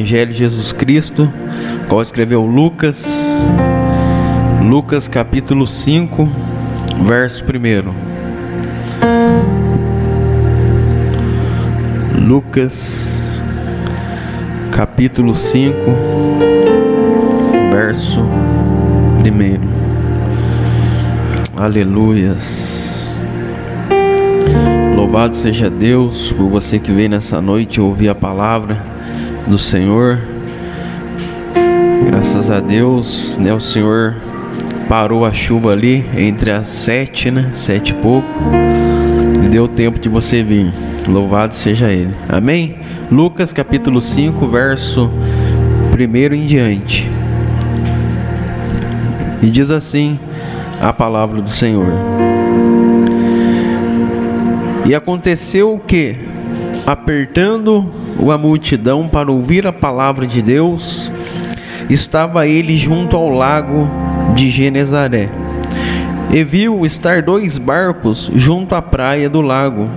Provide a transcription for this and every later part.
Evangelho de Jesus Cristo, qual escreveu Lucas, Lucas capítulo 5, verso 1. Lucas capítulo 5, verso 1. Aleluias. Louvado seja Deus por você que veio nessa noite ouvir a palavra do Senhor. Graças a Deus, né? O Senhor parou a chuva ali entre as sete, né? Sete e pouco. E deu tempo de você vir. Louvado seja Ele. Amém? Lucas capítulo 5, verso 1 em diante. E diz assim a palavra do Senhor. E aconteceu que, apertando a multidão para ouvir a palavra de Deus, estava ele junto ao lago de Genezaré. E viu estar dois barcos junto à praia do lago.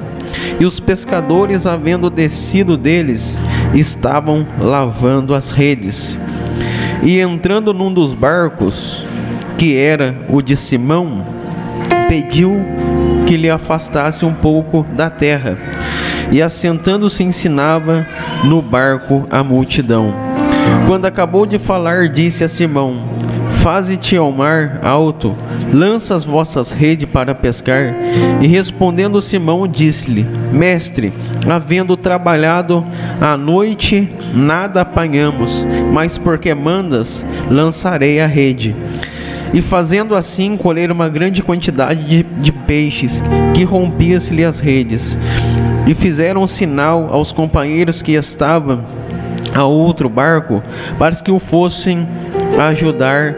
E os pescadores, havendo descido deles, estavam lavando as redes. E entrando num dos barcos, que era o de Simão, pediu que lhe afastasse um pouco da terra e assentando-se ensinava no barco a multidão. Quando acabou de falar, disse a Simão: Faze-te ao mar alto, lança as vossas redes para pescar. E respondendo Simão, disse-lhe: Mestre, havendo trabalhado a noite, nada apanhamos, mas porque mandas, lançarei a rede. E fazendo assim, colheram uma grande quantidade de, de peixes, que rompia-se-lhe as redes e fizeram um sinal aos companheiros que estavam a outro barco para que o fossem ajudar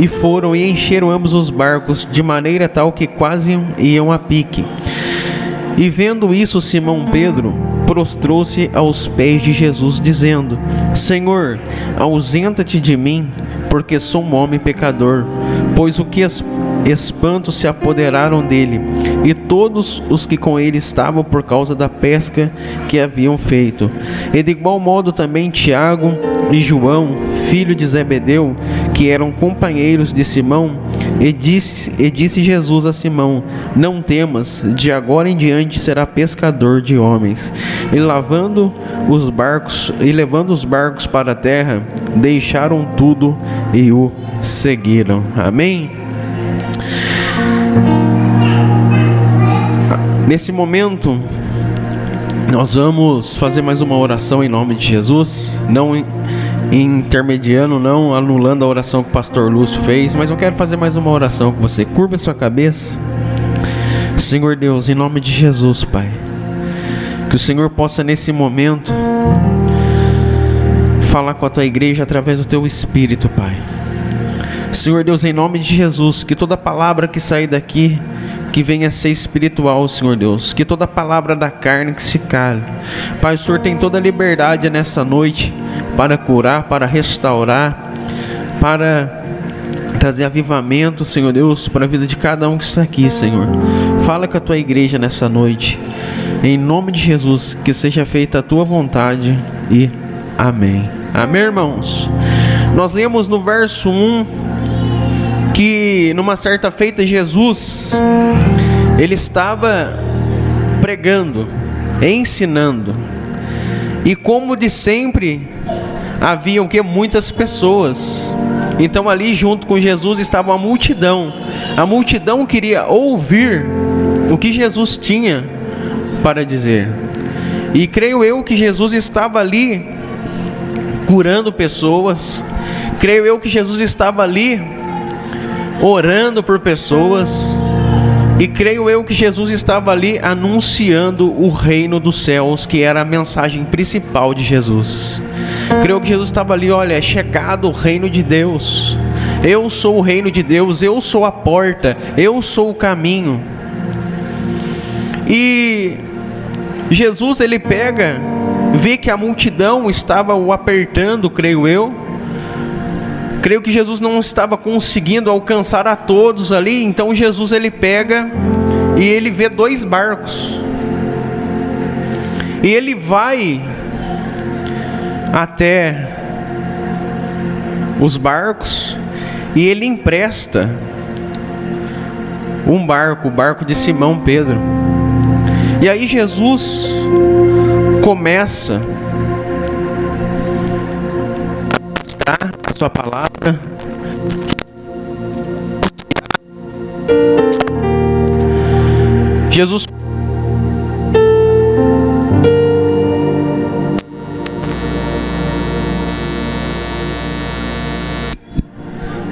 e foram e encheram ambos os barcos de maneira tal que quase iam a pique. E vendo isso, Simão Pedro prostrou-se aos pés de Jesus, dizendo: Senhor, ausenta-te de mim, porque sou um homem pecador. Pois o que espantos se apoderaram dele todos os que com ele estavam por causa da pesca que haviam feito. E de igual modo também Tiago e João, filho de Zebedeu, que eram companheiros de Simão, e disse, e disse Jesus a Simão: Não temas, de agora em diante será pescador de homens. E lavando os barcos e levando os barcos para a terra, deixaram tudo e o seguiram. Amém. Nesse momento, nós vamos fazer mais uma oração em nome de Jesus, não intermediando, não anulando a oração que o pastor Lúcio fez, mas eu quero fazer mais uma oração com você. Curva sua cabeça. Senhor Deus, em nome de Jesus, Pai, que o Senhor possa nesse momento falar com a tua igreja através do teu espírito, Pai. Senhor Deus, em nome de Jesus, que toda palavra que sair daqui que venha a ser espiritual, Senhor Deus. Que toda palavra da carne que se cale. Pai, o Senhor tem toda a liberdade nessa noite para curar, para restaurar, para trazer avivamento, Senhor Deus, para a vida de cada um que está aqui, Senhor. Fala com a tua igreja nessa noite. Em nome de Jesus, que seja feita a tua vontade e amém. Amém, irmãos. Nós lemos no verso 1 que numa certa feita Jesus ele estava pregando, ensinando. E como de sempre haviam que muitas pessoas. Então ali junto com Jesus estava a multidão. A multidão queria ouvir o que Jesus tinha para dizer. E creio eu que Jesus estava ali curando pessoas. Creio eu que Jesus estava ali orando por pessoas. E creio eu que Jesus estava ali anunciando o reino dos céus, que era a mensagem principal de Jesus. Creio que Jesus estava ali, olha, é chegado o reino de Deus. Eu sou o reino de Deus, eu sou a porta, eu sou o caminho. E Jesus ele pega, vê que a multidão estava o apertando, creio eu, Creio que Jesus não estava conseguindo alcançar a todos ali, então Jesus ele pega e ele vê dois barcos. E ele vai até os barcos e ele empresta um barco, o barco de Simão Pedro. E aí Jesus começa a mostrar a sua palavra. Jesus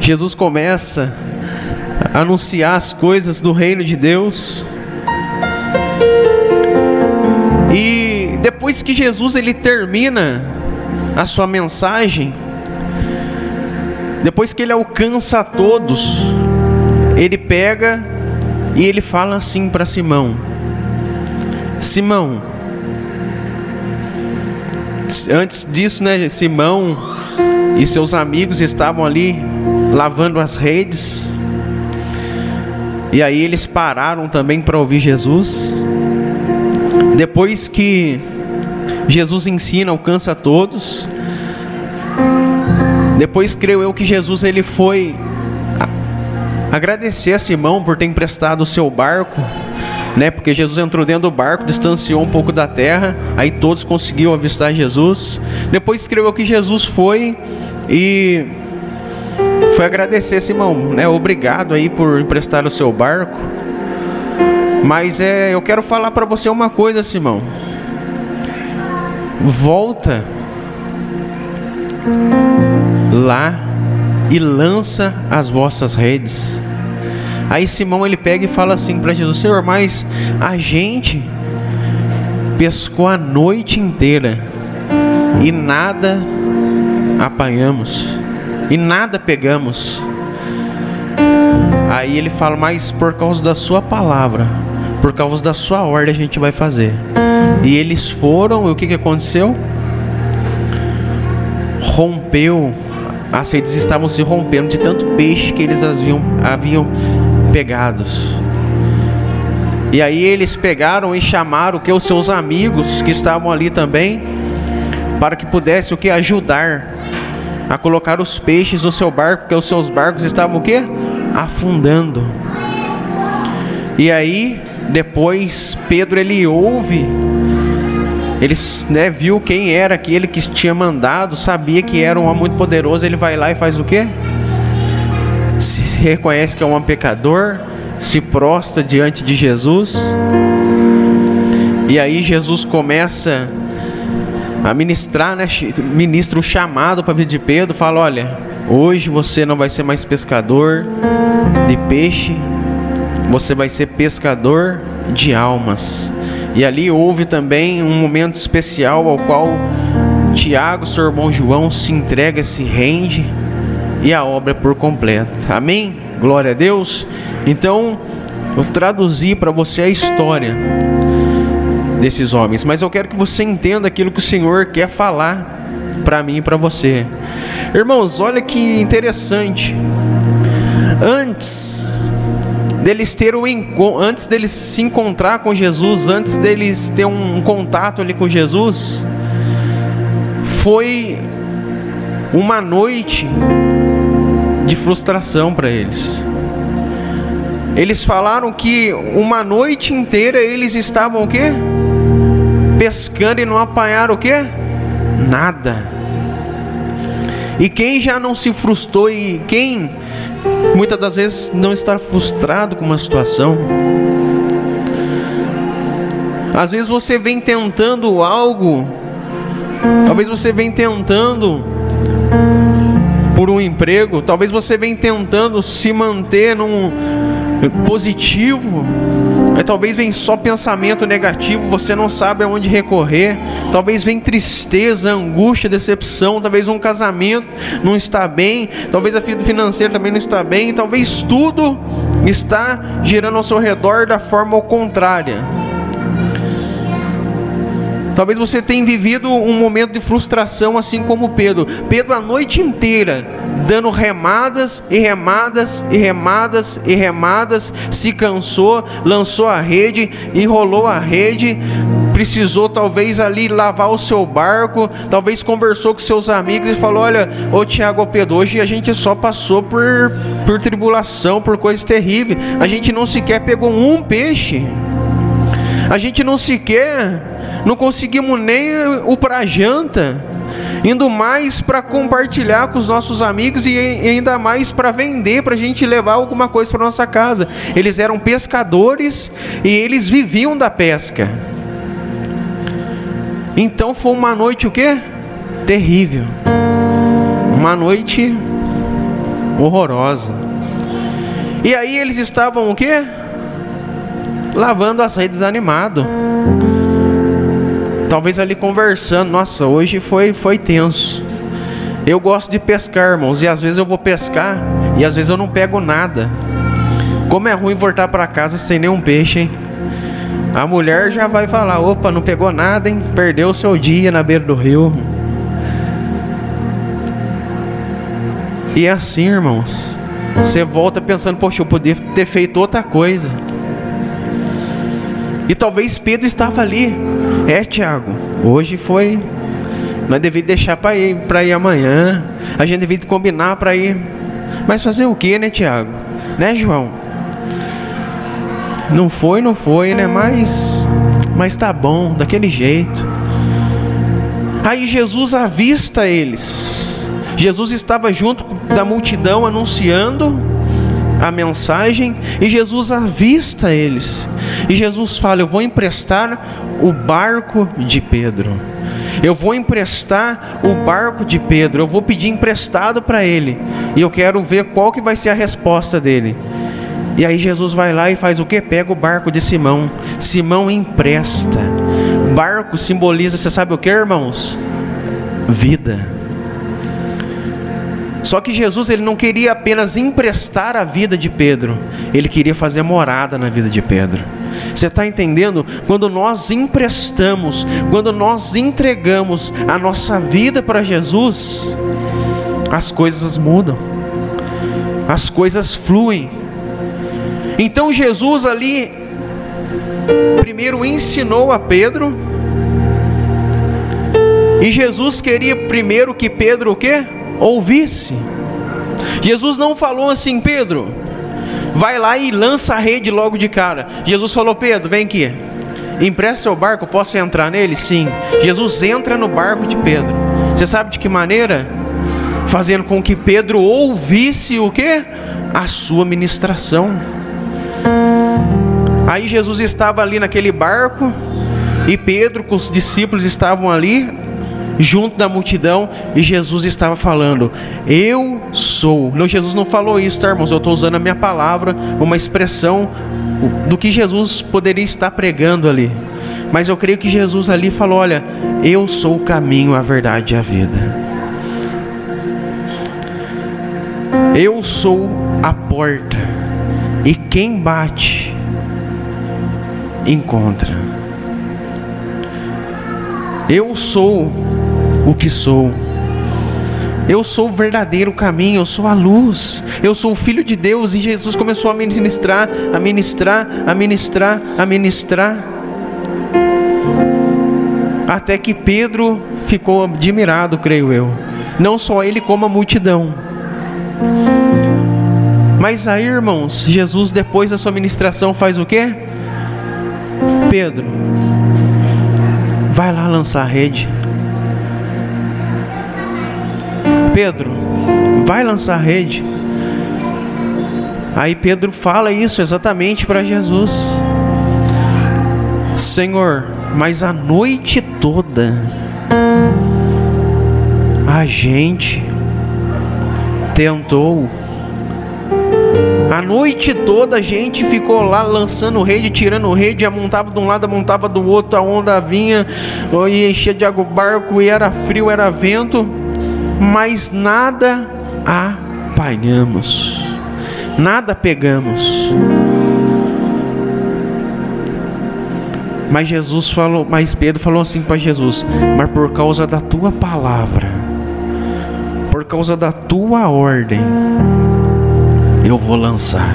Jesus começa a anunciar as coisas do reino de Deus. E depois que Jesus ele termina a sua mensagem, depois que ele alcança a todos, ele pega e ele fala assim para Simão: Simão, antes disso, né, Simão e seus amigos estavam ali lavando as redes. E aí eles pararam também para ouvir Jesus. Depois que Jesus ensina, alcança todos. Depois creio eu que Jesus ele foi agradecer a Simão por ter emprestado o seu barco, né? Porque Jesus entrou dentro do barco, distanciou um pouco da terra, aí todos conseguiram avistar Jesus. Depois creio eu que Jesus foi e foi agradecer Simão, né? Obrigado aí por emprestar o seu barco. Mas é, eu quero falar para você uma coisa, Simão. Volta lá e lança as vossas redes. Aí Simão ele pega e fala assim para Jesus: Senhor, mas a gente pescou a noite inteira e nada apanhamos e nada pegamos. Aí ele fala, mas por causa da sua palavra, por causa da sua ordem a gente vai fazer. E eles foram, e o que, que aconteceu? Rompeu, as redes estavam se rompendo de tanto peixe que eles haviam, haviam pegados. E aí eles pegaram e chamaram que os seus amigos que estavam ali também, para que pudesse o que ajudar a colocar os peixes no seu barco, porque os seus barcos estavam o quê? Afundando. E aí, depois Pedro ele ouve, ele né, viu quem era aquele que tinha mandado, sabia que era um homem muito poderoso, ele vai lá e faz o quê? Se reconhece que é um pecador, se prostra diante de Jesus. E aí Jesus começa a ministrar, né, ministra o chamado para a vida de Pedro, fala: olha, hoje você não vai ser mais pescador de peixe, você vai ser pescador de almas. E ali houve também um momento especial ao qual Tiago, seu irmão João, se entrega, se rende e a obra é por completo. Amém? Glória a Deus. Então, vou traduzir para você a história desses homens, mas eu quero que você entenda aquilo que o Senhor quer falar para mim e para você. Irmãos, olha que interessante. Antes deles ter um antes deles se encontrar com Jesus, antes deles ter um contato ali com Jesus, foi uma noite de frustração para eles. Eles falaram que uma noite inteira eles estavam o quê? pescando e não apanharam o que? Nada. E quem já não se frustrou e quem muitas das vezes não está frustrado com uma situação, às vezes você vem tentando algo, talvez você vem tentando por um emprego, talvez você vem tentando se manter num positivo, mas talvez vem só pensamento negativo, você não sabe aonde recorrer. Talvez vem tristeza, angústia, decepção. Talvez um casamento não está bem. Talvez a vida financeira também não está bem. Talvez tudo está girando ao seu redor da forma contrária. Talvez você tenha vivido um momento de frustração, assim como Pedro. Pedro, a noite inteira, dando remadas e remadas e remadas e remadas, se cansou, lançou a rede, enrolou a rede, precisou talvez ali lavar o seu barco, talvez conversou com seus amigos e falou: Olha, ô Tiago Pedro, hoje a gente só passou por, por tribulação, por coisas terríveis, a gente não sequer pegou um peixe, a gente não sequer, não conseguimos nem o para janta indo mais para compartilhar com os nossos amigos e ainda mais para vender, para a gente levar alguma coisa para nossa casa. Eles eram pescadores e eles viviam da pesca. Então foi uma noite o quê? Terrível. Uma noite horrorosa. E aí eles estavam o quê? Lavando as redes animado talvez ali conversando, nossa, hoje foi foi tenso. Eu gosto de pescar, irmãos, e às vezes eu vou pescar e às vezes eu não pego nada. Como é ruim voltar para casa sem nenhum peixe, hein? A mulher já vai falar: opa, não pegou nada, hein? Perdeu o seu dia na beira do rio. E é assim, irmãos. Você volta pensando: poxa, eu poderia ter feito outra coisa. E talvez Pedro estava ali é, Tiago, hoje foi. Nós devíamos deixar para ir, para ir amanhã. A gente deveria combinar para ir. Mas fazer o que, né, Tiago? Né, João? Não foi, não foi, né? Mas, mas tá bom, daquele jeito. Aí Jesus avista eles. Jesus estava junto da multidão anunciando a mensagem e Jesus avista eles. E Jesus fala: Eu vou emprestar o barco de Pedro. Eu vou emprestar o barco de Pedro. Eu vou pedir emprestado para ele. E eu quero ver qual que vai ser a resposta dele. E aí Jesus vai lá e faz o que? Pega o barco de Simão. Simão empresta. Barco simboliza, você sabe o que, irmãos? Vida. Só que Jesus ele não queria apenas emprestar a vida de Pedro, ele queria fazer morada na vida de Pedro. Você está entendendo? Quando nós emprestamos, quando nós entregamos a nossa vida para Jesus, as coisas mudam, as coisas fluem. Então Jesus ali, primeiro ensinou a Pedro, e Jesus queria primeiro que Pedro o quê? ouvisse. Jesus não falou assim, Pedro, vai lá e lança a rede logo de cara. Jesus falou, Pedro, vem aqui. Empresta seu barco, posso entrar nele? Sim. Jesus entra no barco de Pedro. Você sabe de que maneira? Fazendo com que Pedro ouvisse o que? A sua ministração. Aí Jesus estava ali naquele barco e Pedro com os discípulos estavam ali junto da multidão e Jesus estava falando: Eu sou. Não, Jesus não falou isso, tá, irmãos? Eu estou usando a minha palavra, uma expressão do que Jesus poderia estar pregando ali. Mas eu creio que Jesus ali falou: Olha, eu sou o caminho, a verdade e a vida. Eu sou a porta, e quem bate, encontra. Eu sou o que sou. Eu sou o verdadeiro caminho, eu sou a luz, eu sou o Filho de Deus. E Jesus começou a ministrar, a ministrar, a ministrar, a ministrar. Até que Pedro ficou admirado, creio eu. Não só ele, como a multidão. Mas aí, irmãos, Jesus, depois da sua ministração, faz o quê? Pedro, vai lá lançar a rede. Pedro, vai lançar rede. Aí Pedro fala isso exatamente para Jesus. Senhor, mas a noite toda a gente tentou. A noite toda a gente ficou lá lançando rede, tirando rede, amontava de um lado, amontava do outro, a onda vinha, e enchia de água o barco, e era frio, era vento mas nada apanhamos, nada pegamos. Mas Jesus falou, mas Pedro falou assim para Jesus: Mas por causa da tua palavra, por causa da tua ordem, eu vou lançar.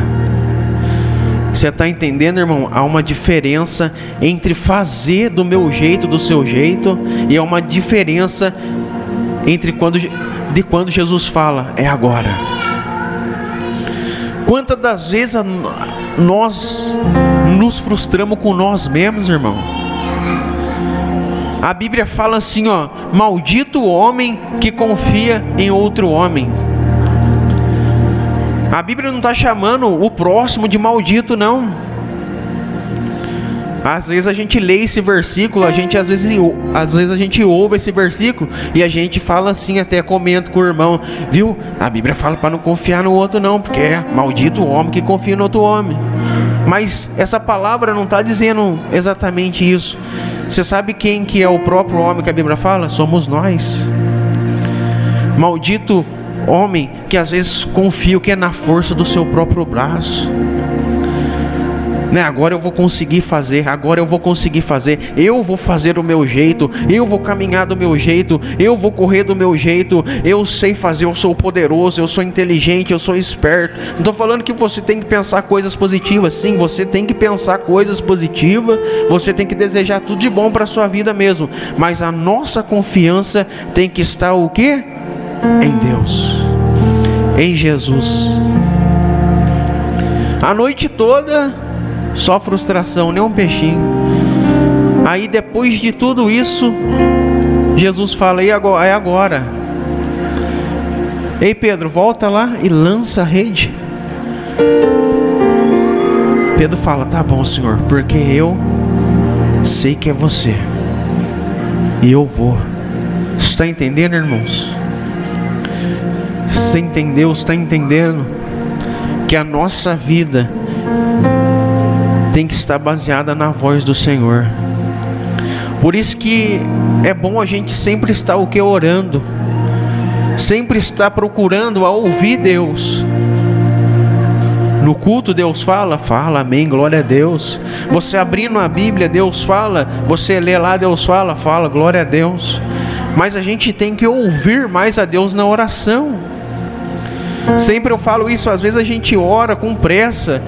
Você está entendendo, irmão? Há uma diferença entre fazer do meu jeito, do seu jeito, e há uma diferença entre quando de quando Jesus fala, é agora. Quantas das vezes nós nos frustramos com nós mesmos, irmão? A Bíblia fala assim, ó: Maldito o homem que confia em outro homem. A Bíblia não está chamando o próximo de maldito, não. Às vezes a gente lê esse versículo, a gente às vezes, às vezes a gente ouve esse versículo e a gente fala assim, até comenta com o irmão, viu? A Bíblia fala para não confiar no outro não, porque é maldito o homem que confia no outro homem. Mas essa palavra não está dizendo exatamente isso. Você sabe quem que é o próprio homem que a Bíblia fala? Somos nós. Maldito homem que às vezes confia o que é na força do seu próprio braço né? Agora eu vou conseguir fazer, agora eu vou conseguir fazer, eu vou fazer o meu jeito, eu vou caminhar do meu jeito, eu vou correr do meu jeito, eu sei fazer, eu sou poderoso, eu sou inteligente, eu sou esperto. Não estou falando que você tem que pensar coisas positivas, sim, você tem que pensar coisas positivas, você tem que desejar tudo de bom para a sua vida mesmo, mas a nossa confiança tem que estar o que? Em Deus, em Jesus. A noite toda só frustração, nem um peixinho. Aí depois de tudo isso, Jesus fala: e agora? É agora. Ei Pedro, volta lá e lança a rede. Pedro fala: Tá bom, Senhor, porque eu sei que é você. E eu vou. Está entendendo, irmãos? Você entendeu? Está entendendo? Que a nossa vida tem que estar baseada na voz do Senhor. Por isso que é bom a gente sempre estar o que orando, sempre estar procurando a ouvir Deus. No culto Deus fala, fala, amém, glória a Deus. Você abrindo a Bíblia, Deus fala, você lê lá, Deus fala, fala, glória a Deus. Mas a gente tem que ouvir mais a Deus na oração. Sempre eu falo isso, às vezes a gente ora com pressa.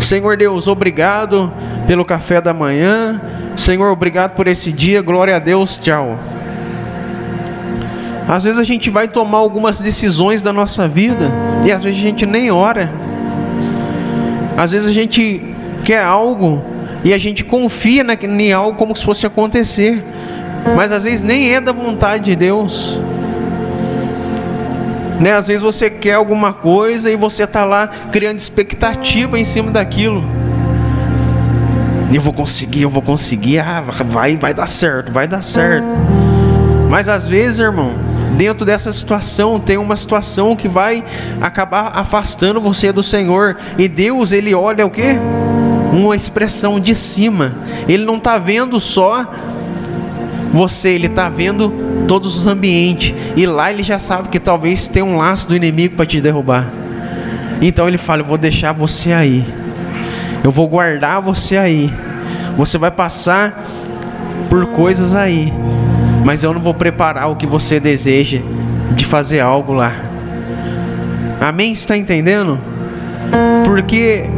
Senhor Deus, obrigado pelo café da manhã. Senhor, obrigado por esse dia. Glória a Deus. Tchau. Às vezes a gente vai tomar algumas decisões da nossa vida e às vezes a gente nem ora. Às vezes a gente quer algo e a gente confia em algo como se fosse acontecer, mas às vezes nem é da vontade de Deus. Né? Às vezes você quer alguma coisa e você está lá criando expectativa em cima daquilo. Eu vou conseguir, eu vou conseguir, ah, vai, vai dar certo, vai dar certo. Mas às vezes, irmão, dentro dessa situação tem uma situação que vai acabar afastando você do Senhor. E Deus, ele olha o que? Uma expressão de cima. Ele não está vendo só você, ele está vendo todos os ambientes. E lá ele já sabe que talvez tenha um laço do inimigo para te derrubar. Então ele fala: Eu vou deixar você aí. Eu vou guardar você aí. Você vai passar por coisas aí. Mas eu não vou preparar o que você deseja de fazer algo lá. Amém? Está entendendo? Porque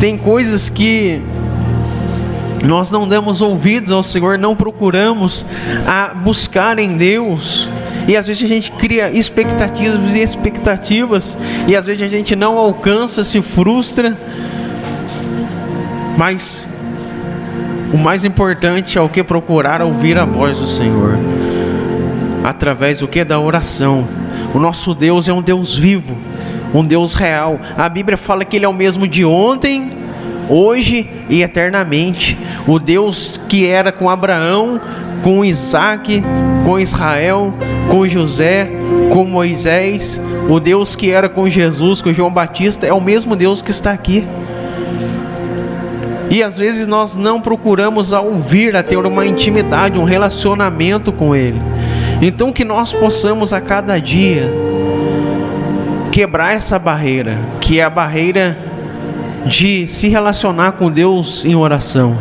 tem coisas que nós não damos ouvidos ao Senhor, não procuramos a buscar em Deus. E às vezes a gente cria expectativas e expectativas, e às vezes a gente não alcança, se frustra. Mas o mais importante é o que procurar ouvir a voz do Senhor. Através do que da oração. O nosso Deus é um Deus vivo, um Deus real. A Bíblia fala que ele é o mesmo de ontem, hoje e eternamente. O Deus que era com Abraão, com Isaac, com Israel, com José, com Moisés, o Deus que era com Jesus, com João Batista, é o mesmo Deus que está aqui. E às vezes nós não procuramos a ouvir, a ter uma intimidade, um relacionamento com Ele. Então que nós possamos a cada dia quebrar essa barreira, que é a barreira de se relacionar com Deus em oração.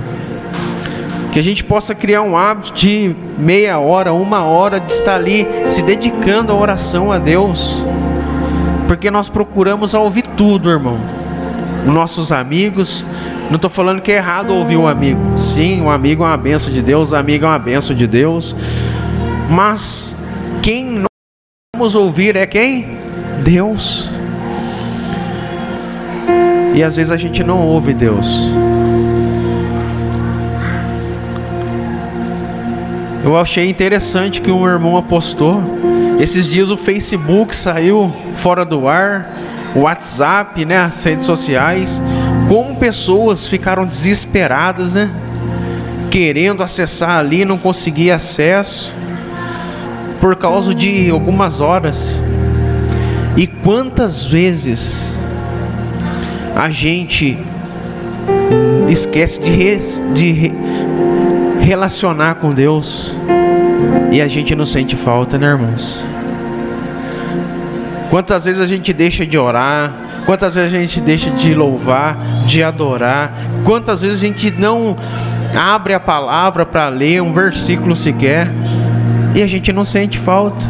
Que a gente possa criar um hábito de meia hora, uma hora de estar ali se dedicando à oração a Deus. Porque nós procuramos ouvir tudo, irmão. nossos amigos. Não estou falando que é errado ouvir o amigo. Sim, o amigo é uma benção de Deus, o amigo é uma benção de Deus. Mas quem nós vamos ouvir é quem? Deus. E às vezes a gente não ouve Deus. Eu achei interessante que um irmão apostou. Esses dias o Facebook saiu fora do ar, o WhatsApp, né, as redes sociais, como pessoas ficaram desesperadas, né? Querendo acessar ali, não conseguia acesso por causa de algumas horas. E quantas vezes a gente esquece de, res, de relacionar com Deus. E a gente não sente falta, né, irmãos? Quantas vezes a gente deixa de orar, quantas vezes a gente deixa de louvar, de adorar, quantas vezes a gente não abre a palavra para ler um versículo sequer? E a gente não sente falta.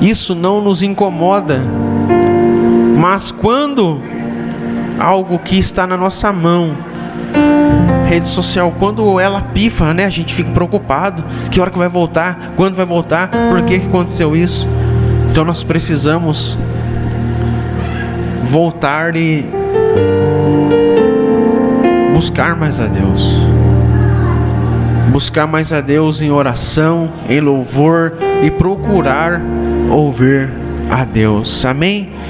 Isso não nos incomoda, mas quando algo que está na nossa mão rede social, quando ela pifa, né? A gente fica preocupado. Que hora que vai voltar? Quando vai voltar? Por que, que aconteceu isso? Então nós precisamos voltar e buscar mais a Deus. Buscar mais a Deus em oração, em louvor e procurar ouvir a Deus. Amém?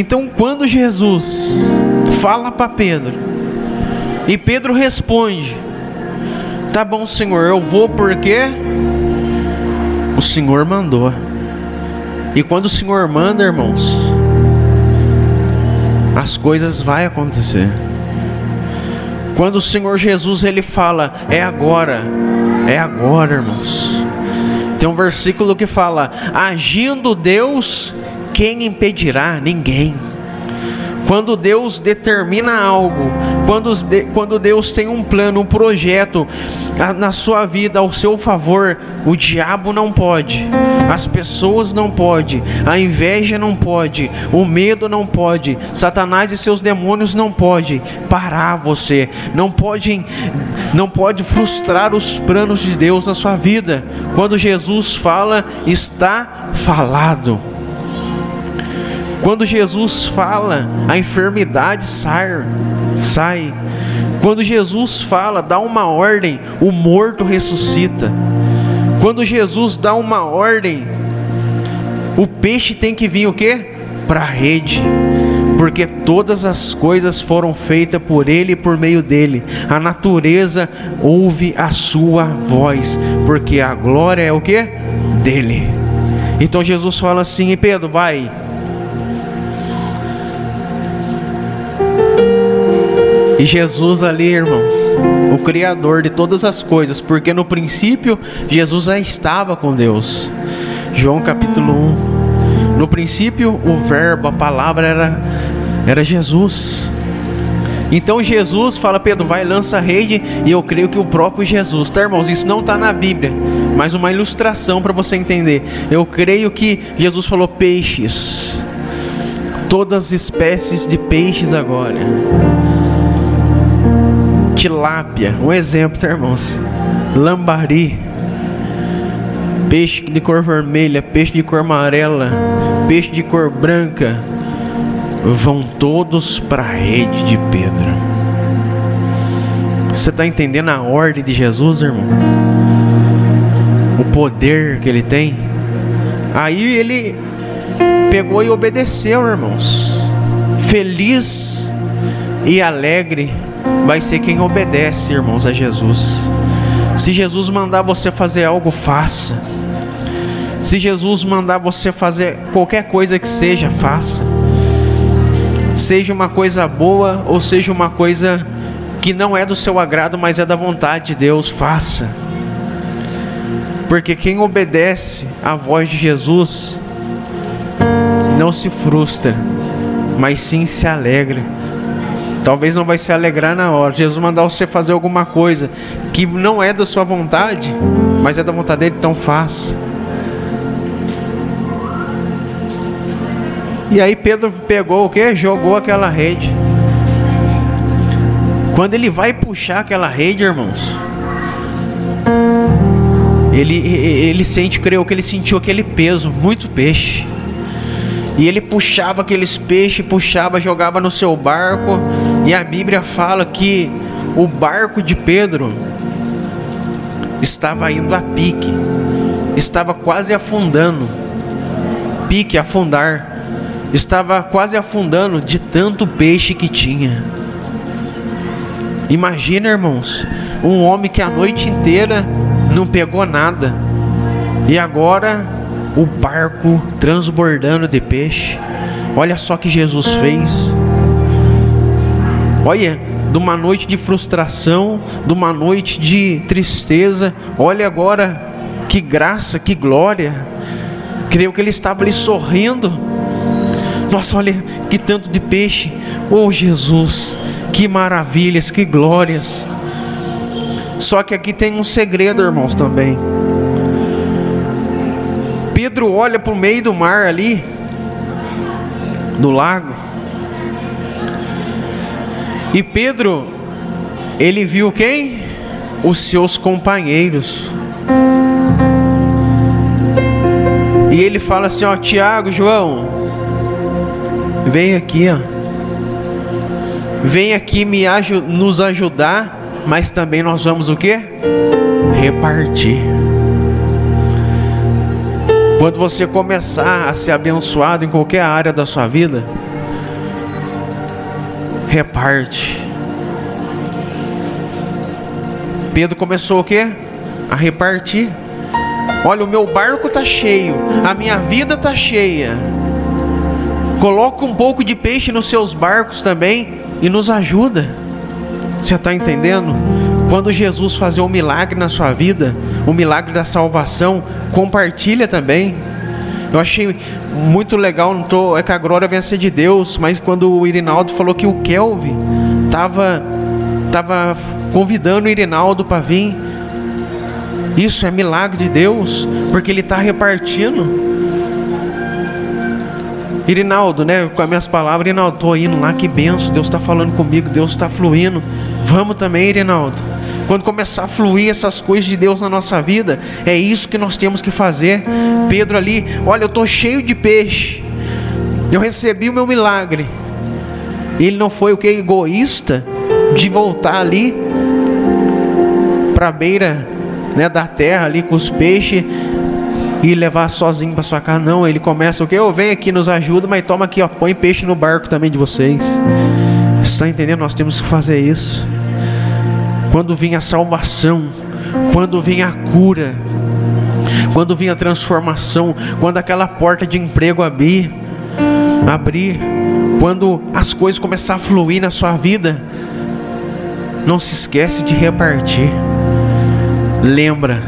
Então, quando Jesus fala para Pedro, e Pedro responde: Tá bom, Senhor, eu vou porque o Senhor mandou. E quando o Senhor manda, irmãos, as coisas vão acontecer. Quando o Senhor Jesus ele fala, é agora, é agora, irmãos. Tem um versículo que fala: agindo Deus, quem impedirá? Ninguém. Quando Deus determina algo, quando, Deus tem um plano, um projeto na sua vida ao seu favor, o diabo não pode, as pessoas não pode, a inveja não pode, o medo não pode, Satanás e seus demônios não pode parar você, não pode, não pode frustrar os planos de Deus na sua vida. Quando Jesus fala, está falado. Quando Jesus fala, a enfermidade sai, sai. Quando Jesus fala, dá uma ordem, o morto ressuscita. Quando Jesus dá uma ordem, o peixe tem que vir o quê? Para a rede. Porque todas as coisas foram feitas por ele e por meio dele. A natureza ouve a sua voz, porque a glória é o que? Dele. Então Jesus fala assim: Pedro, vai, E Jesus ali, irmãos, o Criador de todas as coisas, porque no princípio Jesus já estava com Deus. João capítulo 1. No princípio, o Verbo, a palavra era, era Jesus. Então Jesus fala, Pedro, vai lança a rede, e eu creio que o próprio Jesus, tá irmãos? Isso não está na Bíblia, mas uma ilustração para você entender. Eu creio que Jesus falou peixes, todas as espécies de peixes agora tilápia, um exemplo, tá, irmãos? Lambari, peixe de cor vermelha, peixe de cor amarela, peixe de cor branca, vão todos para a rede de Pedro. Você está entendendo a ordem de Jesus, irmão? O poder que ele tem. Aí ele pegou e obedeceu, irmãos. Feliz e alegre vai ser quem obedece, irmãos, a Jesus. Se Jesus mandar você fazer algo, faça. Se Jesus mandar você fazer qualquer coisa que seja, faça. Seja uma coisa boa ou seja uma coisa que não é do seu agrado, mas é da vontade de Deus, faça. Porque quem obedece à voz de Jesus não se frustra, mas sim se alegra. Talvez não vai se alegrar na hora. Jesus mandar você fazer alguma coisa que não é da sua vontade, mas é da vontade dele, então faça. E aí Pedro pegou o que? Jogou aquela rede. Quando ele vai puxar aquela rede, irmãos, ele, ele sente, creio que ele sentiu aquele peso, muito peixe. E ele puxava aqueles peixes, puxava, jogava no seu barco. E a Bíblia fala que o barco de Pedro estava indo a pique, estava quase afundando. Pique, afundar. Estava quase afundando de tanto peixe que tinha. Imagina, irmãos, um homem que a noite inteira não pegou nada e agora o barco transbordando de peixe. Olha só que Jesus fez. Olha, de uma noite de frustração, de uma noite de tristeza. Olha agora que graça, que glória. Creio que ele estava ali sorrindo. Nossa, olha que tanto de peixe. Oh Jesus, que maravilhas, que glórias. Só que aqui tem um segredo, irmãos, também. Pedro olha para o meio do mar ali, do lago. E Pedro, ele viu quem? Os seus companheiros. E ele fala assim: Ó, Tiago, João, vem aqui, ó. Vem aqui me nos ajudar, mas também nós vamos o que? Repartir. Quando você começar a ser abençoado em qualquer área da sua vida, reparte. Pedro começou o quê? A repartir. Olha, o meu barco está cheio, a minha vida está cheia. Coloca um pouco de peixe nos seus barcos também e nos ajuda. Você está entendendo? Quando Jesus fazer um milagre na sua vida, o milagre da salvação, compartilha também. Eu achei muito legal, não tô, é que a glória venha ser de Deus, mas quando o Irinaldo falou que o Kelvin tava tava convidando o Irinaldo para vir, isso é milagre de Deus, porque ele está repartindo. Irinaldo, né? Com as minhas palavras, Irinaldo, tô indo lá, que benção. Deus está falando comigo, Deus está fluindo. Vamos também, Irinaldo. Quando começar a fluir essas coisas de Deus na nossa vida, é isso que nós temos que fazer. Pedro ali, olha, eu tô cheio de peixe. Eu recebi o meu milagre. Ele não foi o que egoísta de voltar ali para a beira, né, da terra ali com os peixes e levar sozinho para sua casa. Não, ele começa o que? Eu venho aqui, nos ajuda, mas toma aqui, ó, põe peixe no barco também de vocês. Está entendendo? Nós temos que fazer isso. Quando vem a salvação, quando vem a cura, quando vem a transformação, quando aquela porta de emprego abrir, abrir, quando as coisas começar a fluir na sua vida, não se esquece de repartir. Lembra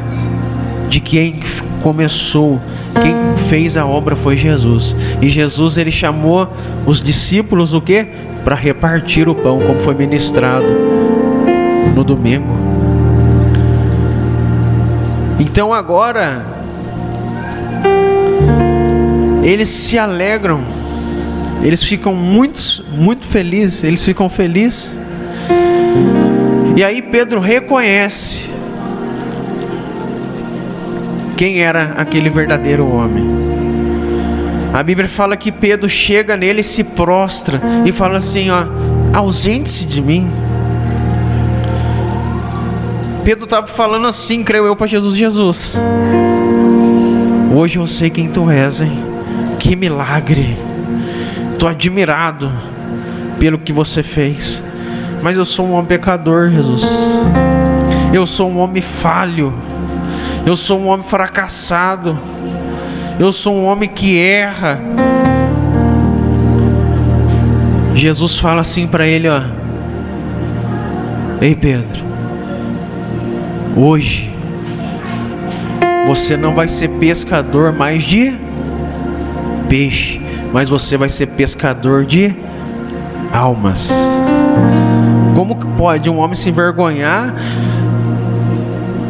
de quem começou, quem fez a obra foi Jesus. E Jesus ele chamou os discípulos o que? Para repartir o pão, como foi ministrado no domingo. Então agora eles se alegram, eles ficam muito, muito felizes, eles ficam felizes. E aí Pedro reconhece quem era aquele verdadeiro homem. A Bíblia fala que Pedro chega nele, se prostra e fala assim: ó, ausente-se de mim. Pedro estava falando assim, creio eu, para Jesus: Jesus, hoje eu sei quem tu és, hein? Que milagre! Estou admirado pelo que você fez, mas eu sou um homem pecador, Jesus. Eu sou um homem falho. Eu sou um homem fracassado. Eu sou um homem que erra. Jesus fala assim para ele, ó: Ei Pedro, hoje você não vai ser pescador mais de peixe, mas você vai ser pescador de almas. Como pode um homem se envergonhar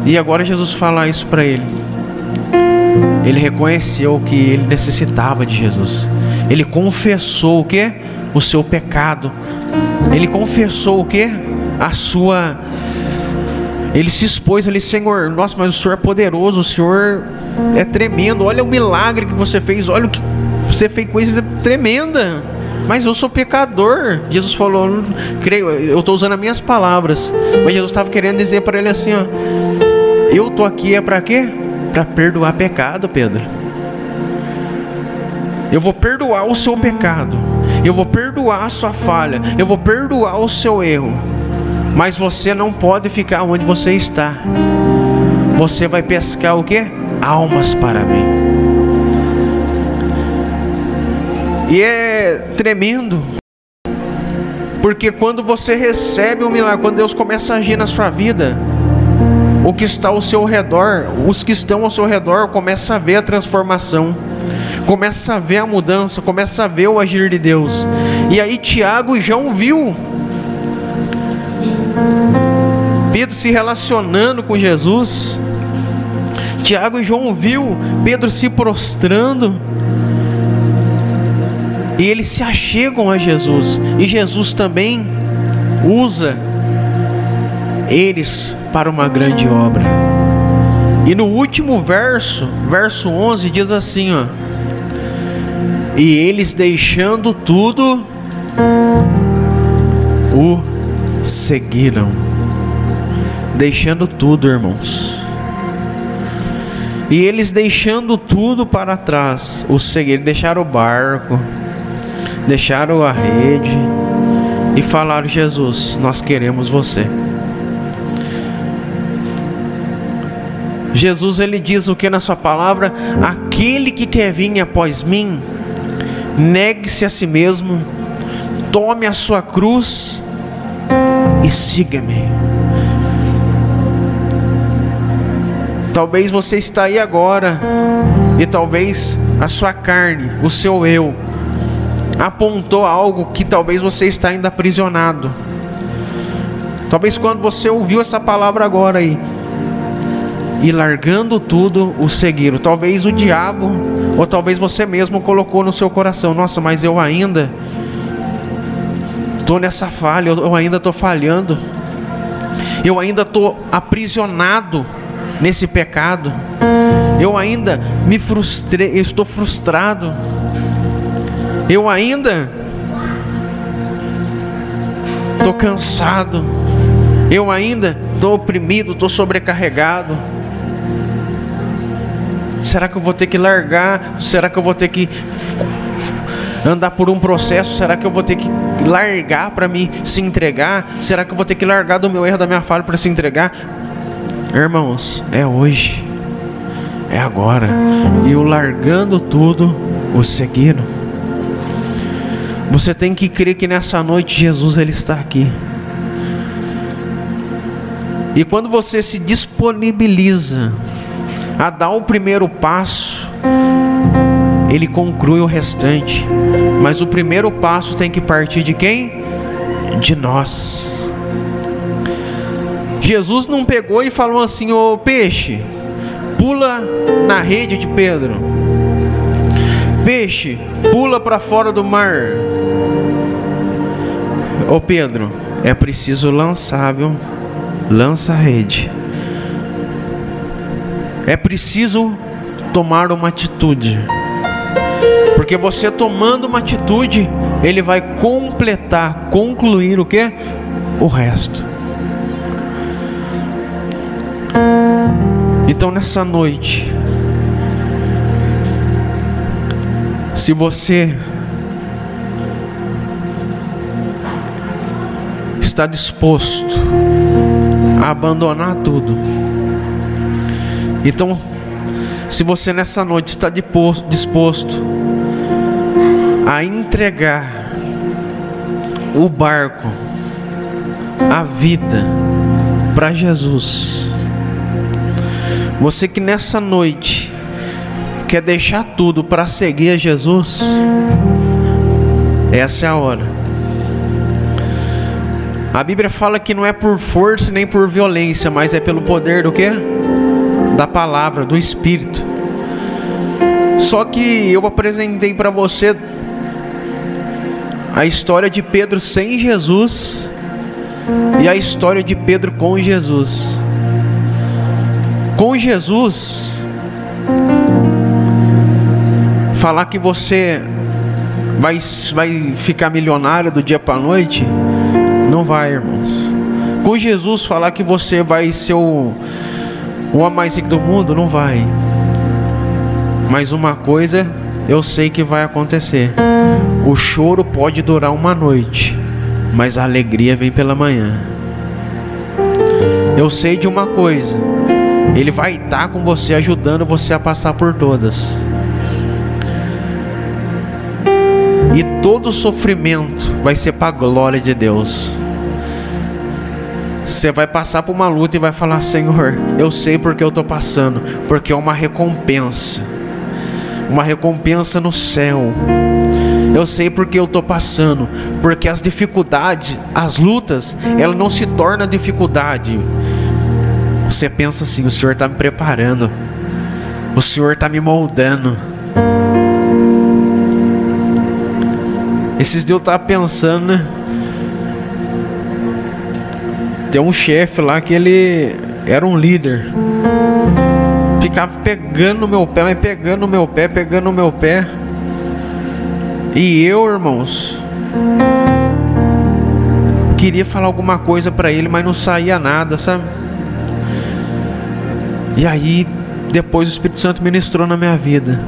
e agora Jesus fala isso para ele. Ele reconheceu que ele necessitava de Jesus. Ele confessou o que? O seu pecado. Ele confessou o que? A sua. Ele se expôs ali, Senhor. Nossa, mas o Senhor é poderoso, o Senhor é tremendo. Olha o milagre que você fez. Olha o que você fez coisa tremenda. Mas eu sou pecador. Jesus falou, creio, eu estou usando as minhas palavras. Mas Jesus estava querendo dizer para ele assim, ó. Eu tô aqui é para quê? Para perdoar pecado, Pedro. Eu vou perdoar o seu pecado. Eu vou perdoar a sua falha. Eu vou perdoar o seu erro. Mas você não pode ficar onde você está. Você vai pescar o que? Almas para mim. E é tremendo. Porque quando você recebe um milagre, quando Deus começa a agir na sua vida, o que está ao seu redor, os que estão ao seu redor começam a ver a transformação começa a ver a mudança, começa a ver o agir de Deus. E aí Tiago e João viu Pedro se relacionando com Jesus. Tiago e João viu Pedro se prostrando. E eles se achegam a Jesus. E Jesus também usa eles para uma grande obra. E no último verso, verso 11, diz assim: ó, E eles deixando tudo, o seguiram. Deixando tudo, irmãos. E eles deixando tudo para trás, o seguiram, deixaram o barco, deixaram a rede e falaram: Jesus, nós queremos você. Jesus ele diz o que na sua palavra? Aquele que quer vir após mim, negue-se a si mesmo, tome a sua cruz e siga-me. Talvez você está aí agora e talvez a sua carne, o seu eu, apontou algo que talvez você está ainda aprisionado. Talvez quando você ouviu essa palavra agora aí, e largando tudo o seguiram. Talvez o diabo, ou talvez você mesmo colocou no seu coração: nossa, mas eu ainda estou nessa falha, eu ainda estou falhando, eu ainda estou aprisionado nesse pecado, eu ainda me frustrei, estou frustrado, eu ainda estou cansado, eu ainda estou oprimido, estou sobrecarregado. Será que eu vou ter que largar? Será que eu vou ter que andar por um processo? Será que eu vou ter que largar para me se entregar? Será que eu vou ter que largar do meu erro, da minha falha para se entregar? Irmãos, é hoje. É agora. E o largando tudo, o seguiram. Você tem que crer que nessa noite Jesus ele está aqui. E quando você se disponibiliza a dar o primeiro passo, ele conclui o restante. Mas o primeiro passo tem que partir de quem? De nós. Jesus não pegou e falou assim: Ô peixe, pula na rede de Pedro. Peixe, pula para fora do mar. Ô Pedro, é preciso lançar, viu? Lança a rede é preciso tomar uma atitude. Porque você tomando uma atitude, ele vai completar, concluir o que? O resto. Então nessa noite, se você está disposto a abandonar tudo, então, se você nessa noite está disposto a entregar o barco, a vida para Jesus, você que nessa noite quer deixar tudo para seguir a Jesus, essa é a hora. A Bíblia fala que não é por força nem por violência, mas é pelo poder do que? da palavra, do Espírito. Só que eu apresentei para você a história de Pedro sem Jesus e a história de Pedro com Jesus. Com Jesus, falar que você vai, vai ficar milionário do dia para a noite, não vai, irmãos. Com Jesus, falar que você vai ser o, o mais rico do mundo, não vai. Mas uma coisa eu sei que vai acontecer. O choro pode durar uma noite, mas a alegria vem pela manhã. Eu sei de uma coisa: Ele vai estar com você, ajudando você a passar por todas. E todo sofrimento vai ser para a glória de Deus. Você vai passar por uma luta e vai falar: Senhor, eu sei porque eu estou passando, porque é uma recompensa uma recompensa no céu. Eu sei porque eu estou passando, porque as dificuldades, as lutas, ela não se torna dificuldade. Você pensa assim: o Senhor está me preparando, o Senhor está me moldando. Esses dias eu estava pensando, né? Tem um chefe lá que ele era um líder ficava pegando no meu pé, mas pegando no meu pé, pegando no meu pé. E eu, irmãos, queria falar alguma coisa para ele, mas não saía nada, sabe? E aí, depois o Espírito Santo ministrou na minha vida.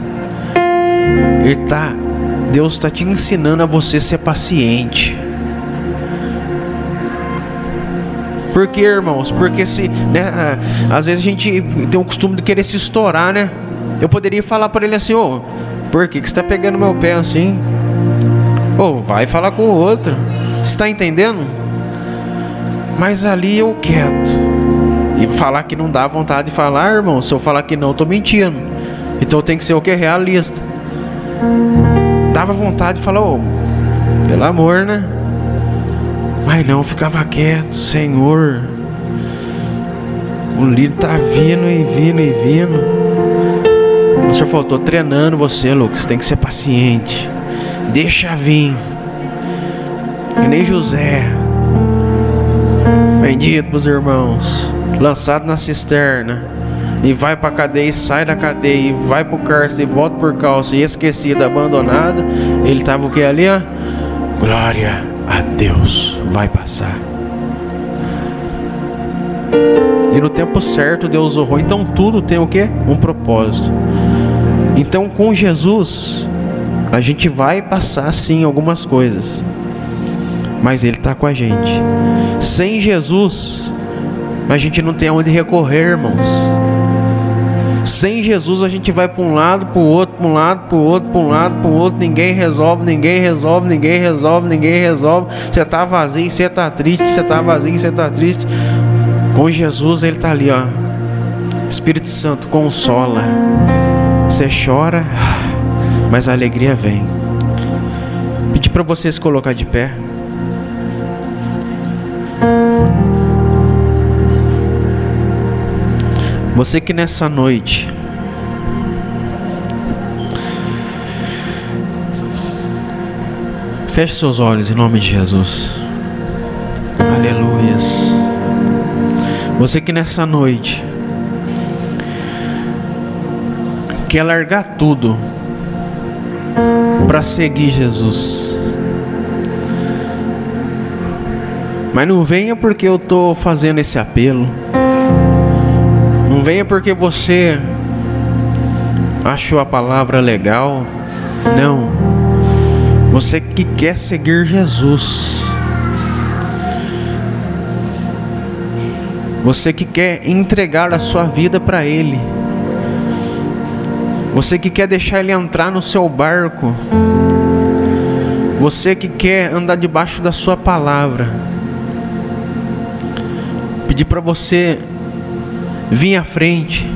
Ele tá, Deus está te ensinando a você ser paciente. Por que, irmãos? Porque se, né, às vezes a gente tem o costume de querer se estourar, né? Eu poderia falar para ele assim, ô, oh, por que, que você está pegando meu pé assim? Ô, oh, vai falar com o outro. Está entendendo? Mas ali eu quieto. E falar que não dá vontade de falar, irmão. Se eu falar que não, eu tô mentindo. Então tem que ser o que? Realista. Dava vontade de falar, ô, oh, pelo amor, né? Mas não, ficava quieto, Senhor. O líder tá vindo e vindo e vindo. O Senhor falou, tô treinando você, Lucas. Tem que ser paciente. Deixa vir. E nem José. Bendito pros irmãos. Lançado na cisterna. E vai pra cadeia e sai da cadeia. E vai pro cárcere e volta por calça. E esquecido, abandonado. Ele tava o que ali, ó? Glória a Deus vai passar. E no tempo certo Deus honrou. Então tudo tem o que? Um propósito. Então com Jesus a gente vai passar sim algumas coisas. Mas Ele está com a gente. Sem Jesus a gente não tem aonde recorrer, irmãos. Sem Jesus a gente vai para um lado, para o outro, para um lado, para o outro, para um lado, para o outro. Ninguém resolve, ninguém resolve, ninguém resolve, ninguém resolve. Você está vazio, você está triste, você está vazio, você está triste. Com Jesus ele está ali, ó. Espírito Santo consola. Você chora, mas a alegria vem. Pedi para vocês colocar de pé. Você que nessa noite Feche seus olhos em nome de Jesus. Aleluias. Você que nessa noite quer largar tudo para seguir Jesus. Mas não venha porque eu estou fazendo esse apelo. Venha porque você achou a palavra legal. Não. Você que quer seguir Jesus. Você que quer entregar a sua vida para Ele. Você que quer deixar Ele entrar no seu barco. Você que quer andar debaixo da Sua palavra. Pedir para você vir à frente.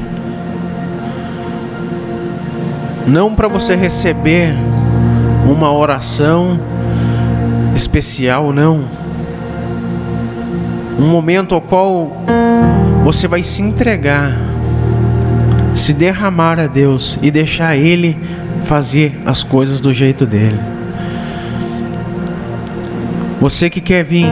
Não para você receber uma oração especial, não. Um momento ao qual você vai se entregar, se derramar a Deus e deixar Ele fazer as coisas do jeito dele. Você que quer vir.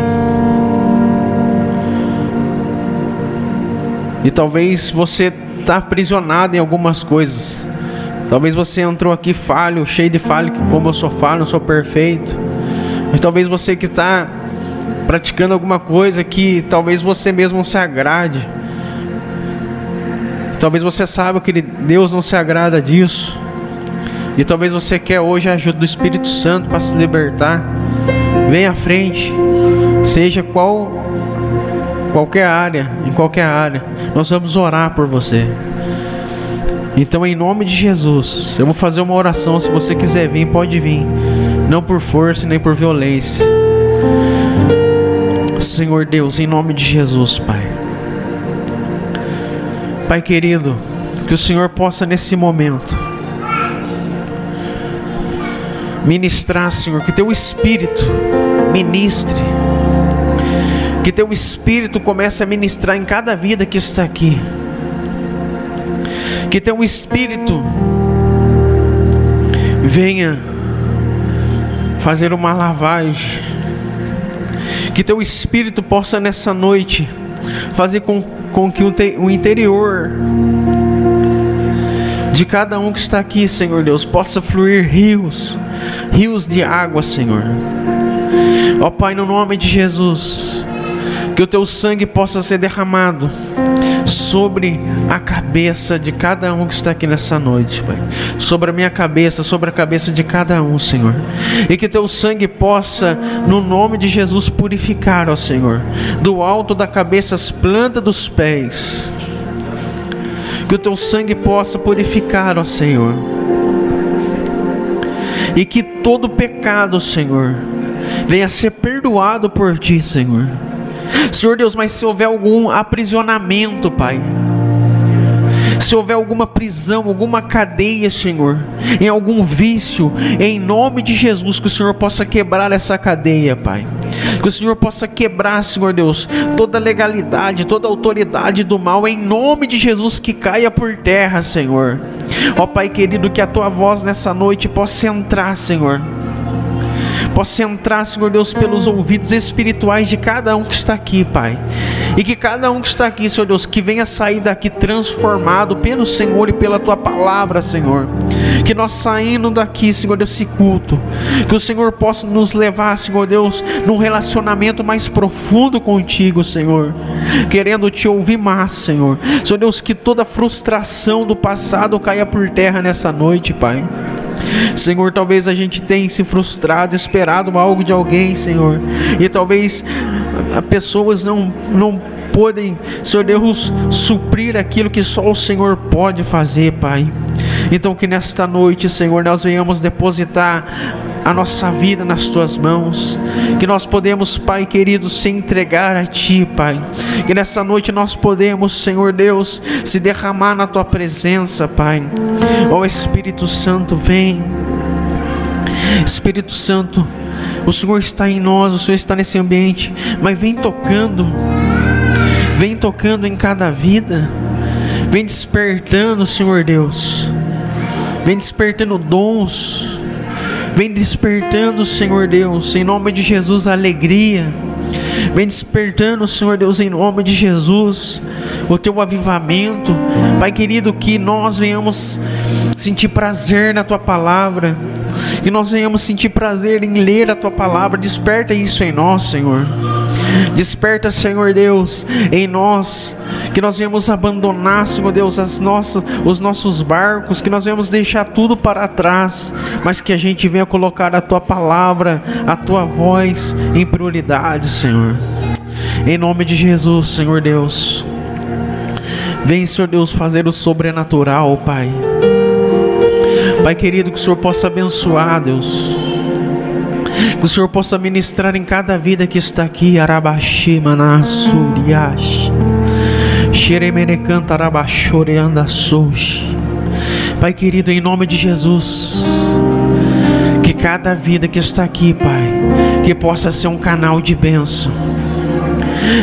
E talvez você está aprisionado em algumas coisas. Talvez você entrou aqui falho, cheio de falho, como eu sou falho, não sou perfeito. Mas talvez você que está praticando alguma coisa que talvez você mesmo não se agrade. Talvez você saiba que Deus não se agrada disso. E talvez você quer hoje a ajuda do Espírito Santo para se libertar. Venha à frente. Seja qual qualquer área, em qualquer área. Nós vamos orar por você. Então, em nome de Jesus, eu vou fazer uma oração. Se você quiser vir, pode vir. Não por força nem por violência. Senhor Deus, em nome de Jesus, Pai. Pai querido, que o Senhor possa nesse momento ministrar, Senhor, que teu espírito ministre, que teu espírito comece a ministrar em cada vida que está aqui que teu espírito venha fazer uma lavagem, que teu espírito possa nessa noite fazer com, com que o, te, o interior de cada um que está aqui, Senhor Deus, possa fluir rios, rios de água, Senhor. Ó Pai, no nome de Jesus, que o teu sangue possa ser derramado sobre a cabeça de cada um que está aqui nessa noite, Pai. Sobre a minha cabeça, sobre a cabeça de cada um, Senhor. E que teu sangue possa, no nome de Jesus, purificar, ó Senhor, do alto da cabeça as plantas dos pés. Que o teu sangue possa purificar, ó Senhor. E que todo pecado, Senhor, venha ser perdoado por ti, Senhor Senhor Deus, mas se houver algum aprisionamento, Pai, se houver alguma prisão, alguma cadeia, Senhor, em algum vício, em nome de Jesus, que o Senhor possa quebrar essa cadeia, Pai. Que o Senhor possa quebrar, Senhor Deus, toda legalidade, toda autoridade do mal, em nome de Jesus, que caia por terra, Senhor. Ó Pai querido, que a tua voz nessa noite possa entrar, Senhor possa entrar, Senhor Deus, pelos ouvidos espirituais de cada um que está aqui, Pai. E que cada um que está aqui, Senhor Deus, que venha sair daqui transformado pelo Senhor e pela tua palavra, Senhor. Que nós saindo daqui, Senhor Deus, esse culto, que o Senhor possa nos levar, Senhor Deus, num relacionamento mais profundo contigo, Senhor. Querendo te ouvir mais, Senhor. Senhor Deus, que toda frustração do passado caia por terra nessa noite, Pai. Senhor, talvez a gente tenha se frustrado, esperado algo de alguém, Senhor, e talvez pessoas não, não podem, Senhor Deus, suprir aquilo que só o Senhor pode fazer, Pai. Então, que nesta noite, Senhor, nós venhamos depositar a nossa vida nas tuas mãos, que nós podemos, Pai querido, se entregar a Ti, Pai, que nessa noite nós podemos, Senhor Deus, se derramar na Tua presença, Pai. Ó Espírito Santo, vem, Espírito Santo, o Senhor está em nós, o Senhor está nesse ambiente, mas vem tocando, vem tocando em cada vida, vem despertando, Senhor Deus, vem despertando dons, Vem despertando, Senhor Deus, em nome de Jesus, a alegria. Vem despertando, Senhor Deus, em nome de Jesus, o teu avivamento. Pai querido, que nós venhamos sentir prazer na tua palavra. Que nós venhamos sentir prazer em ler a tua palavra. Desperta isso em nós, Senhor. Desperta, Senhor Deus, em nós, que nós venhamos abandonar, Senhor Deus, as nossas, os nossos barcos, que nós venhamos deixar tudo para trás, mas que a gente venha colocar a tua palavra, a tua voz em prioridade, Senhor. Em nome de Jesus, Senhor Deus. Vem, Senhor Deus, fazer o sobrenatural, Pai. Pai querido, que o Senhor possa abençoar, Deus que o Senhor possa ministrar em cada vida que está aqui. Arabashi Manassuriash. Pai querido, em nome de Jesus. Que cada vida que está aqui, Pai, que possa ser um canal de bênção.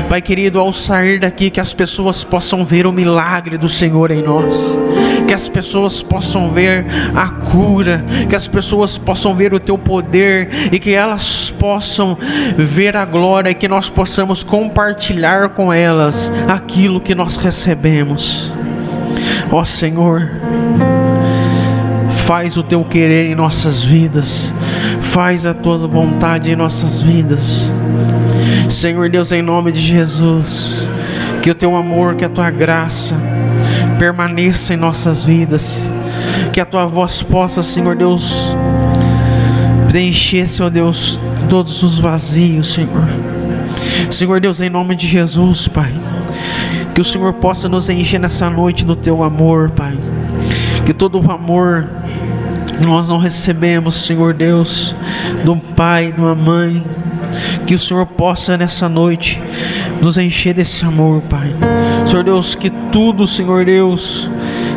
Pai querido, ao sair daqui, que as pessoas possam ver o milagre do Senhor em nós, que as pessoas possam ver a cura, que as pessoas possam ver o Teu poder. E que elas possam ver a glória. E que nós possamos compartilhar com elas aquilo que nós recebemos. Ó Senhor, faz o Teu querer em nossas vidas, faz a Tua vontade em nossas vidas. Senhor Deus, em nome de Jesus, que o teu amor, que a tua graça permaneça em nossas vidas, que a tua voz possa, Senhor Deus, preencher, Senhor Deus, todos os vazios, Senhor. Senhor Deus, em nome de Jesus, Pai, que o Senhor possa nos encher nessa noite do teu amor, Pai. Que todo o amor nós não recebemos, Senhor Deus, do pai, de uma mãe, que o Senhor possa nessa noite nos encher desse amor, Pai. Senhor Deus, que tudo, Senhor Deus,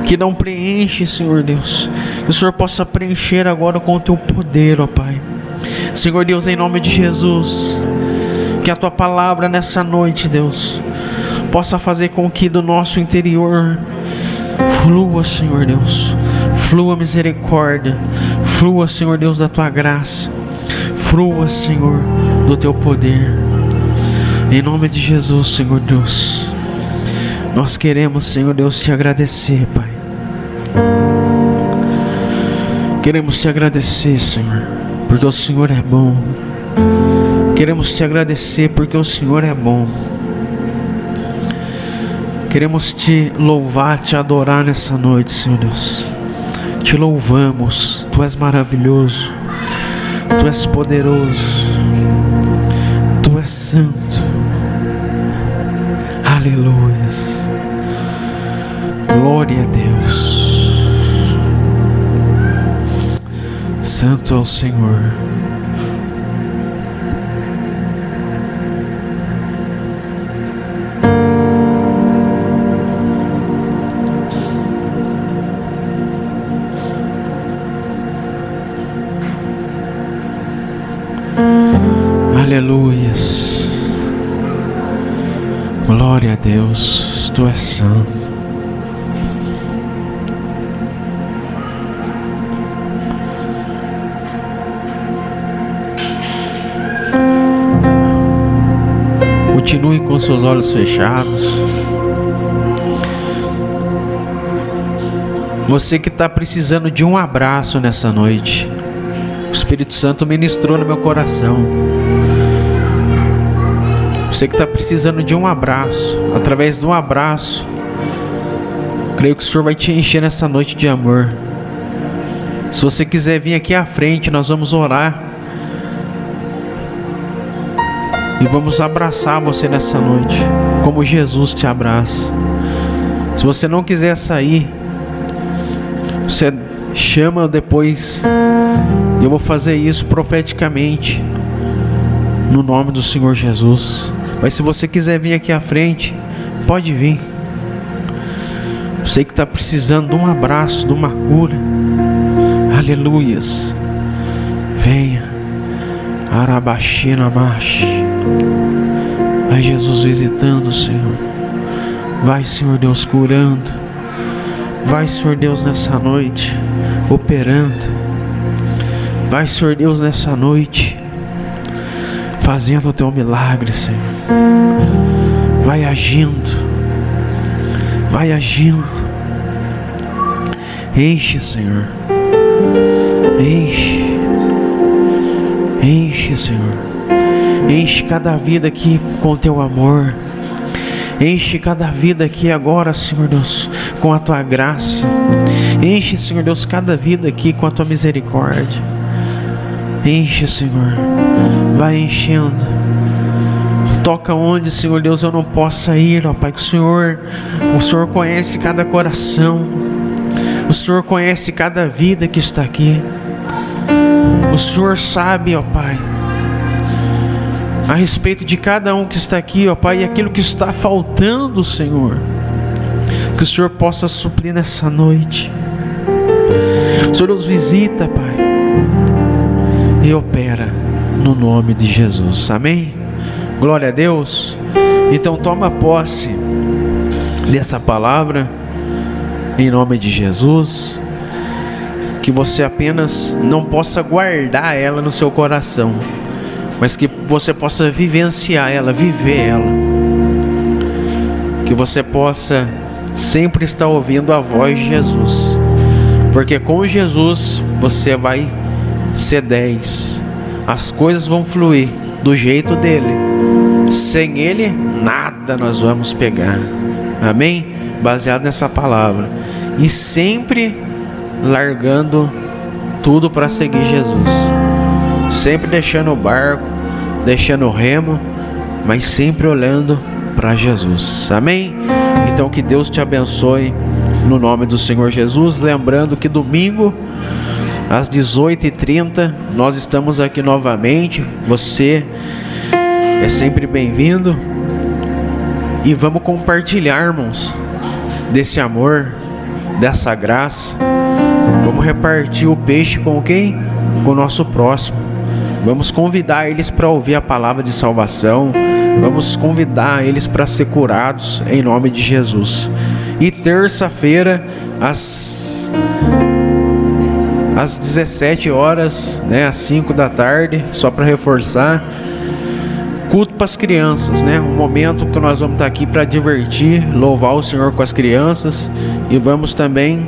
que não preenche, Senhor Deus, que o Senhor possa preencher agora com o teu poder, ó Pai. Senhor Deus, em nome de Jesus, que a tua palavra nessa noite, Deus, possa fazer com que do nosso interior flua, Senhor Deus, flua misericórdia, flua, Senhor Deus, da tua graça, flua, Senhor do teu poder. Em nome de Jesus, Senhor Deus. Nós queremos, Senhor Deus, te agradecer, Pai. Queremos te agradecer, Senhor, porque o Senhor é bom. Queremos te agradecer porque o Senhor é bom. Queremos te louvar, te adorar nessa noite, Senhor Deus. Te louvamos, tu és maravilhoso, tu és poderoso santo. Aleluia. Glória a Deus. Santo é o Senhor. Aleluias. Glória a Deus, tu és santo. Continue com seus olhos fechados. Você que está precisando de um abraço nessa noite. O Espírito Santo ministrou no meu coração. Você que está precisando de um abraço, através de um abraço, creio que o Senhor vai te encher nessa noite de amor. Se você quiser vir aqui à frente, nós vamos orar. E vamos abraçar você nessa noite, como Jesus te abraça. Se você não quiser sair, você chama depois. Eu vou fazer isso profeticamente, no nome do Senhor Jesus. Mas se você quiser vir aqui à frente, pode vir. Sei que está precisando de um abraço, de uma cura. Aleluias. Venha. Arabaxina marche. Vai Jesus visitando, Senhor. Vai, Senhor Deus, curando. Vai, Senhor Deus, nessa noite, operando. Vai, Senhor Deus, nessa noite, fazendo o teu milagre, Senhor. Vai agindo, vai agindo. Enche, Senhor. Enche, enche, Senhor. Enche cada vida aqui com teu amor. Enche cada vida aqui agora, Senhor Deus, com a tua graça. Enche, Senhor Deus, cada vida aqui com a tua misericórdia. Enche, Senhor. Vai enchendo. Toca onde, Senhor Deus, eu não possa ir, ó Pai. Que o Senhor, o Senhor conhece cada coração. O Senhor conhece cada vida que está aqui. O Senhor sabe, ó Pai, a respeito de cada um que está aqui, ó Pai, e aquilo que está faltando, Senhor. Que o Senhor possa suprir nessa noite. O Senhor nos visita, Pai e opera no nome de Jesus. Amém? Glória a Deus. Então toma posse dessa palavra em nome de Jesus. Que você apenas não possa guardar ela no seu coração, mas que você possa vivenciar ela, viver ela. Que você possa sempre estar ouvindo a voz de Jesus. Porque com Jesus você vai ser 10. As coisas vão fluir do jeito dele. Sem ele, nada nós vamos pegar. Amém? Baseado nessa palavra. E sempre largando tudo para seguir Jesus. Sempre deixando o barco, deixando o remo, mas sempre olhando para Jesus. Amém? Então que Deus te abençoe no nome do Senhor Jesus. Lembrando que domingo às 18h30 nós estamos aqui novamente. Você é sempre bem-vindo. E vamos compartilhar, irmãos, desse amor, dessa graça. Vamos repartir o peixe com quem? Com o nosso próximo. Vamos convidar eles para ouvir a palavra de salvação. Vamos convidar eles para ser curados em nome de Jesus. E terça-feira, às às 17 horas, né, às 5 da tarde, só para reforçar, culto para as crianças, né? Um momento que nós vamos estar aqui para divertir, louvar o Senhor com as crianças e vamos também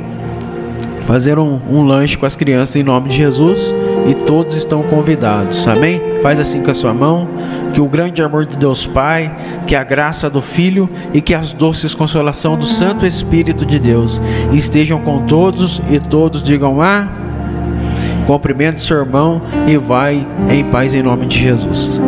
fazer um, um, lanche com as crianças em nome de Jesus e todos estão convidados, amém? Faz assim com a sua mão, que o grande amor de Deus Pai, que a graça do Filho e que as doces consolação do Santo Espírito de Deus estejam com todos e todos digam a cumprimente seu irmão e vai em paz em nome de Jesus.